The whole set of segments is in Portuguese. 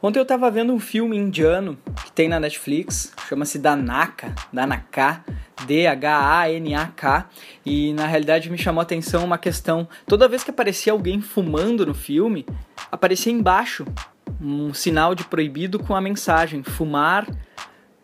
Ontem eu tava vendo um filme indiano que tem na Netflix, chama-se Danaka, Danaka, D-H-A-N-A-K, e na realidade me chamou a atenção uma questão. Toda vez que aparecia alguém fumando no filme, aparecia embaixo um sinal de proibido com a mensagem: fumar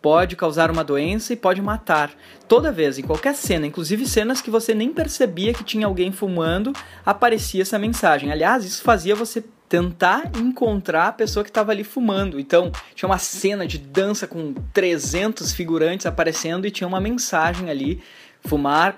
pode causar uma doença e pode matar. Toda vez, em qualquer cena, inclusive cenas que você nem percebia que tinha alguém fumando, aparecia essa mensagem. Aliás, isso fazia você tentar encontrar a pessoa que estava ali fumando. Então, tinha uma cena de dança com 300 figurantes aparecendo e tinha uma mensagem ali fumar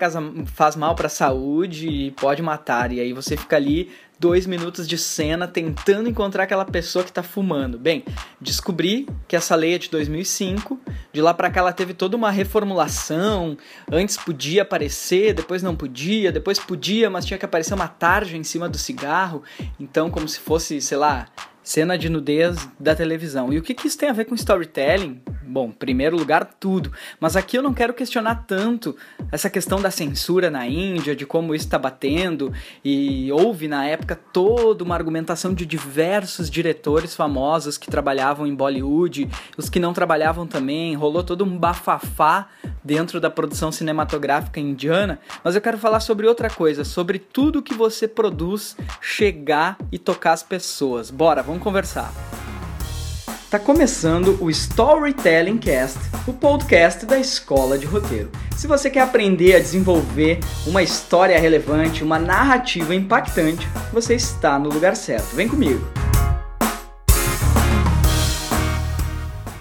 faz mal para a saúde e pode matar. E aí você fica ali dois minutos de cena tentando encontrar aquela pessoa que está fumando. Bem, descobri que essa lei é de 2005. De lá para cá ela teve toda uma reformulação. Antes podia aparecer, depois não podia, depois podia, mas tinha que aparecer uma tarja em cima do cigarro. Então, como se fosse, sei lá, cena de nudez da televisão. E o que, que isso tem a ver com storytelling? Bom, primeiro lugar, tudo. Mas aqui eu não quero questionar tanto essa questão da censura na Índia, de como isso está batendo. E houve na época toda uma argumentação de diversos diretores famosos que trabalhavam em Bollywood, os que não trabalhavam também. Rolou todo um bafafá dentro da produção cinematográfica indiana. Mas eu quero falar sobre outra coisa, sobre tudo que você produz chegar e tocar as pessoas. Bora, vamos conversar. Tá começando o Storytelling Cast, o podcast da Escola de Roteiro. Se você quer aprender a desenvolver uma história relevante, uma narrativa impactante, você está no lugar certo. Vem comigo.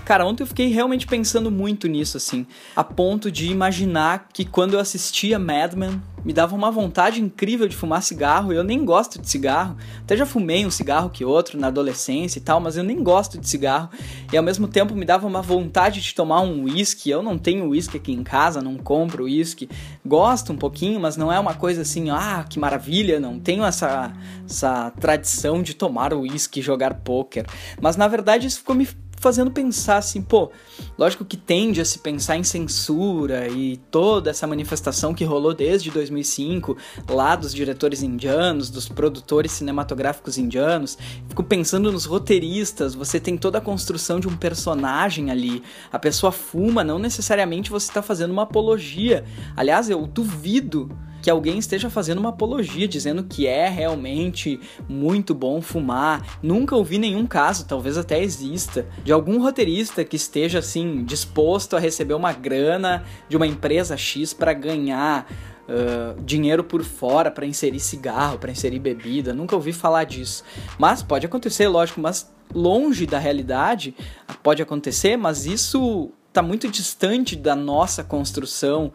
Cara, ontem eu fiquei realmente pensando muito nisso, assim, a ponto de imaginar que quando eu assistia Mad Men, me dava uma vontade incrível de fumar cigarro. Eu nem gosto de cigarro. Até já fumei um cigarro que outro na adolescência e tal, mas eu nem gosto de cigarro. E ao mesmo tempo me dava uma vontade de tomar um whisky. Eu não tenho whisky aqui em casa, não compro whisky. Gosto um pouquinho, mas não é uma coisa assim, ah, que maravilha. Não tenho essa, essa tradição de tomar whisky e jogar poker. Mas na verdade isso ficou me fazendo pensar assim, pô, lógico que tende a se pensar em censura e toda essa manifestação que rolou desde 2005, lá dos diretores indianos, dos produtores cinematográficos indianos. Fico pensando nos roteiristas, você tem toda a construção de um personagem ali. A pessoa fuma, não necessariamente você está fazendo uma apologia. Aliás, eu duvido que alguém esteja fazendo uma apologia, dizendo que é realmente muito bom fumar. Nunca ouvi nenhum caso, talvez até exista, de algum roteirista que esteja assim disposto a receber uma grana de uma empresa X para ganhar Uh, dinheiro por fora para inserir cigarro, para inserir bebida. Nunca ouvi falar disso. Mas pode acontecer, lógico, mas longe da realidade pode acontecer, mas isso está muito distante da nossa construção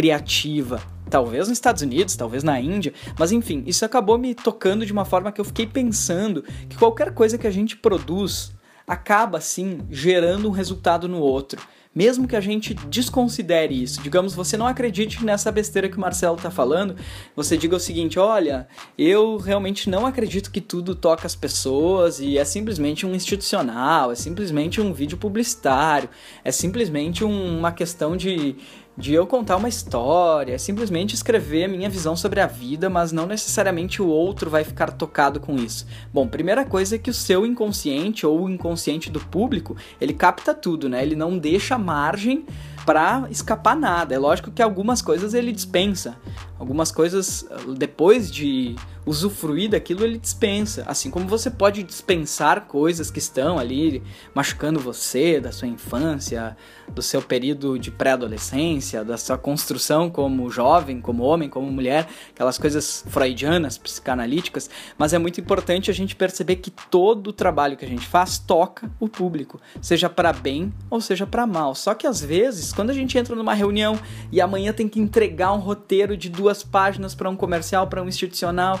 criativa. Talvez nos Estados Unidos, talvez na Índia, mas enfim, isso acabou me tocando de uma forma que eu fiquei pensando que qualquer coisa que a gente produz acaba assim gerando um resultado no outro. Mesmo que a gente desconsidere isso, digamos, você não acredite nessa besteira que o Marcelo está falando, você diga o seguinte: olha, eu realmente não acredito que tudo toca as pessoas e é simplesmente um institucional, é simplesmente um vídeo publicitário, é simplesmente um, uma questão de, de eu contar uma história, simplesmente escrever a minha visão sobre a vida, mas não necessariamente o outro vai ficar tocado com isso. Bom, primeira coisa é que o seu inconsciente ou o inconsciente do público, ele capta tudo, né? Ele não deixa margem para escapar nada. É lógico que algumas coisas ele dispensa. Algumas coisas depois de usufruir daquilo ele dispensa. Assim como você pode dispensar coisas que estão ali machucando você, da sua infância, do seu período de pré-adolescência, da sua construção como jovem, como homem, como mulher, aquelas coisas freudianas, psicanalíticas, mas é muito importante a gente perceber que todo o trabalho que a gente faz toca o público, seja para bem ou seja para mal. Só que às vezes, quando a gente entra numa reunião e amanhã tem que entregar um roteiro de duas páginas para um comercial, para um institucional,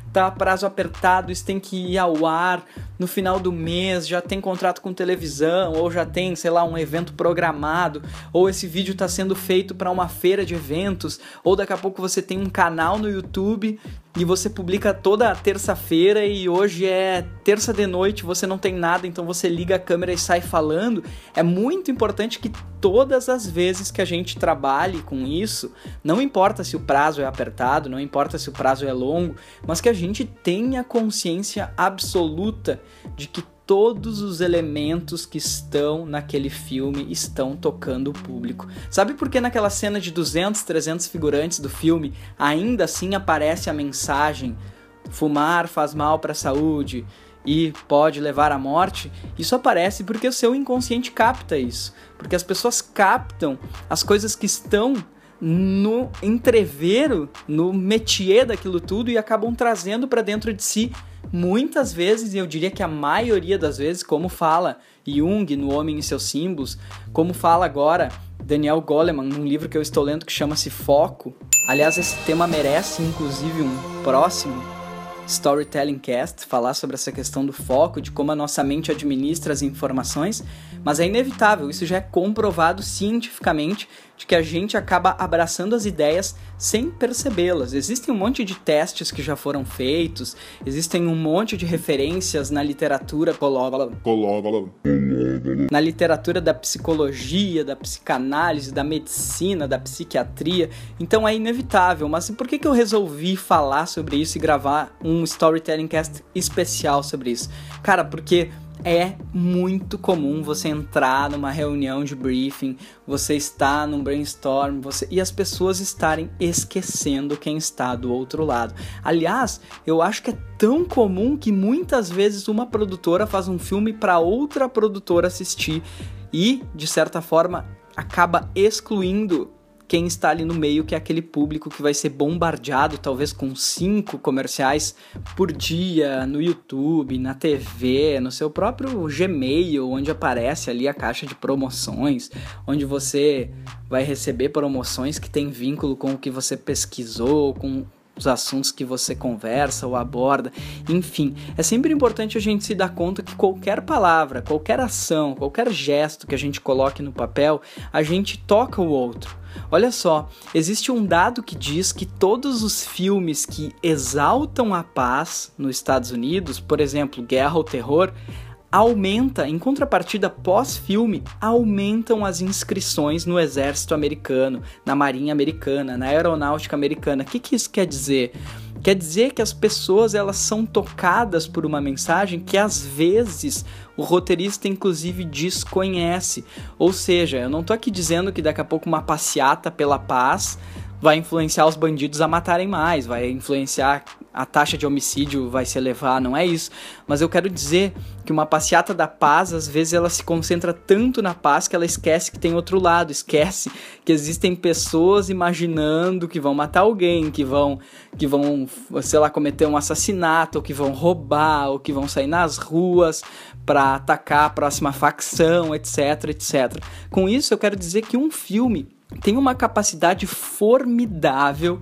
tá prazo apertado, isso tem que ir ao ar no final do mês, já tem contrato com televisão, ou já tem, sei lá, um evento programado, ou esse vídeo está sendo feito para uma feira de eventos, ou daqui a pouco você tem um canal no YouTube e você publica toda terça-feira e hoje é terça de noite, você não tem nada, então você liga a câmera e sai falando. É muito importante que todas as vezes que a gente trabalhe com isso, não importa se o prazo é apertado, não importa se o prazo é longo, mas que a gente tenha consciência absoluta de que todos os elementos que estão naquele filme estão tocando o público. Sabe por que naquela cena de 200, 300 figurantes do filme ainda assim aparece a mensagem: fumar faz mal para a saúde e pode levar à morte? Isso aparece porque o seu inconsciente capta isso, porque as pessoas captam as coisas que estão no entrevero, no métier daquilo tudo e acabam trazendo para dentro de si muitas vezes, e eu diria que a maioria das vezes, como fala Jung no Homem e seus Símbolos, como fala agora Daniel Goleman num livro que eu estou lendo que chama-se Foco. Aliás, esse tema merece inclusive um próximo Storytelling Cast, falar sobre essa questão do foco, de como a nossa mente administra as informações, mas é inevitável, isso já é comprovado cientificamente de que a gente acaba abraçando as ideias sem percebê-las. Existem um monte de testes que já foram feitos, existem um monte de referências na literatura na literatura da psicologia, da psicanálise, da medicina, da psiquiatria. Então é inevitável. Mas por que, que eu resolvi falar sobre isso e gravar um storytelling cast especial sobre isso? Cara, porque é muito comum você entrar numa reunião de briefing, você está num brainstorm, você e as pessoas estarem esquecendo quem está do outro lado. Aliás, eu acho que é tão comum que muitas vezes uma produtora faz um filme para outra produtora assistir e, de certa forma, acaba excluindo quem está ali no meio, que é aquele público que vai ser bombardeado, talvez com cinco comerciais por dia no YouTube, na TV, no seu próprio Gmail, onde aparece ali a caixa de promoções, onde você vai receber promoções que tem vínculo com o que você pesquisou, com os assuntos que você conversa ou aborda. Enfim, é sempre importante a gente se dar conta que qualquer palavra, qualquer ação, qualquer gesto que a gente coloque no papel, a gente toca o outro. Olha só, existe um dado que diz que todos os filmes que exaltam a paz nos Estados Unidos, por exemplo, Guerra ou Terror, aumenta, em contrapartida pós-filme, aumentam as inscrições no exército americano, na marinha americana, na aeronáutica americana. O que, que isso quer dizer? Quer dizer que as pessoas elas são tocadas por uma mensagem que às vezes o roteirista inclusive desconhece. Ou seja, eu não estou aqui dizendo que daqui a pouco uma passeata pela paz vai influenciar os bandidos a matarem mais, vai influenciar a taxa de homicídio vai se elevar, não é isso. Mas eu quero dizer que uma passeata da paz, às vezes ela se concentra tanto na paz que ela esquece que tem outro lado, esquece que existem pessoas imaginando que vão matar alguém, que vão que vão, sei lá, cometer um assassinato, ou que vão roubar, ou que vão sair nas ruas para atacar a próxima facção, etc, etc. Com isso eu quero dizer que um filme tem uma capacidade formidável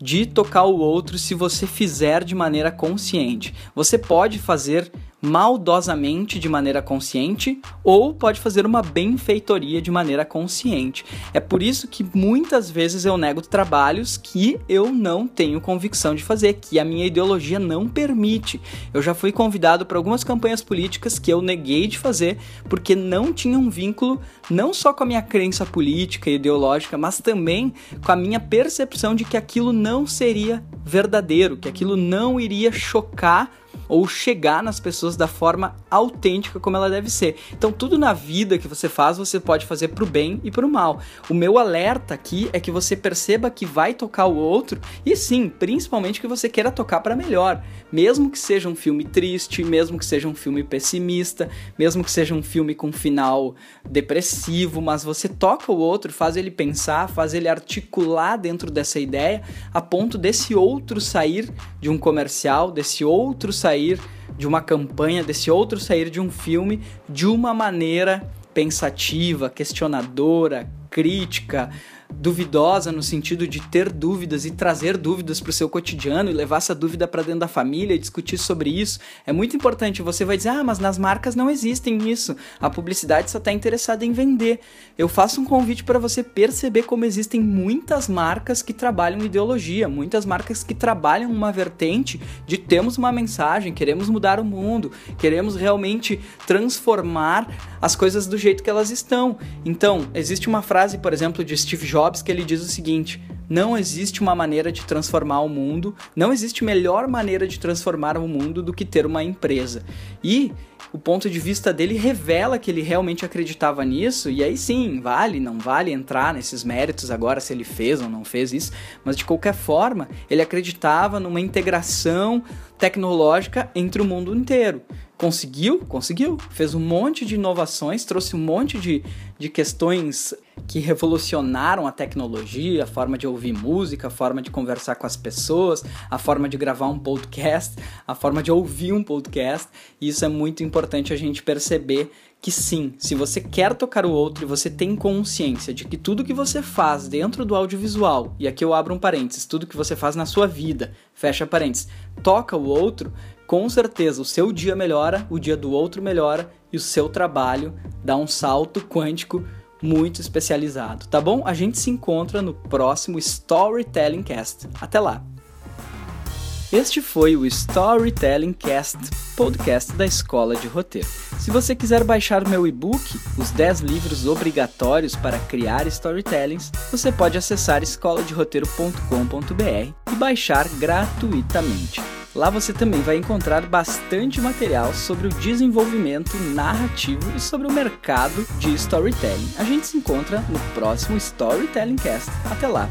de tocar o outro se você fizer de maneira consciente. Você pode fazer maldosamente de maneira consciente ou pode fazer uma benfeitoria de maneira consciente. É por isso que muitas vezes eu nego trabalhos que eu não tenho convicção de fazer, que a minha ideologia não permite. Eu já fui convidado para algumas campanhas políticas que eu neguei de fazer porque não tinha um vínculo não só com a minha crença política e ideológica, mas também com a minha percepção de que aquilo não seria verdadeiro, que aquilo não iria chocar ou chegar nas pessoas da forma autêntica como ela deve ser. Então, tudo na vida que você faz, você pode fazer pro bem e pro mal. O meu alerta aqui é que você perceba que vai tocar o outro e sim, principalmente que você queira tocar para melhor, mesmo que seja um filme triste, mesmo que seja um filme pessimista, mesmo que seja um filme com final depressivo, mas você toca o outro, faz ele pensar, faz ele articular dentro dessa ideia, a ponto desse outro sair de um comercial, desse outro sair sair de uma campanha, desse outro sair de um filme de uma maneira pensativa, questionadora, crítica, duvidosa no sentido de ter dúvidas e trazer dúvidas para o seu cotidiano e levar essa dúvida para dentro da família e discutir sobre isso. É muito importante. Você vai dizer, ah, mas nas marcas não existem isso. A publicidade só está interessada em vender. Eu faço um convite para você perceber como existem muitas marcas que trabalham ideologia, muitas marcas que trabalham uma vertente de temos uma mensagem, queremos mudar o mundo, queremos realmente transformar as coisas do jeito que elas estão. Então, existe uma frase, por exemplo, de Steve Jobs Jobs que ele diz o seguinte: Não existe uma maneira de transformar o mundo, não existe melhor maneira de transformar o mundo do que ter uma empresa. E o ponto de vista dele revela que ele realmente acreditava nisso, e aí sim, vale, não vale entrar nesses méritos agora se ele fez ou não fez isso, mas de qualquer forma, ele acreditava numa integração tecnológica entre o mundo inteiro. Conseguiu? Conseguiu. Fez um monte de inovações, trouxe um monte de, de questões que revolucionaram a tecnologia, a forma de ouvir música, a forma de conversar com as pessoas, a forma de gravar um podcast, a forma de ouvir um podcast. E isso é muito importante a gente perceber que sim, se você quer tocar o outro e você tem consciência de que tudo que você faz dentro do audiovisual, e aqui eu abro um parênteses, tudo que você faz na sua vida, fecha parênteses, toca o outro, com certeza o seu dia melhora, o dia do outro melhora e o seu trabalho dá um salto quântico muito especializado, tá bom? A gente se encontra no próximo Storytelling Cast. Até lá! Este foi o Storytelling Cast, podcast da Escola de Roteiro. Se você quiser baixar meu e-book, Os 10 livros obrigatórios para criar storytellings, você pode acessar escoladeroteiro.com.br e baixar gratuitamente. Lá você também vai encontrar bastante material sobre o desenvolvimento narrativo e sobre o mercado de storytelling. A gente se encontra no próximo Storytelling Cast. Até lá!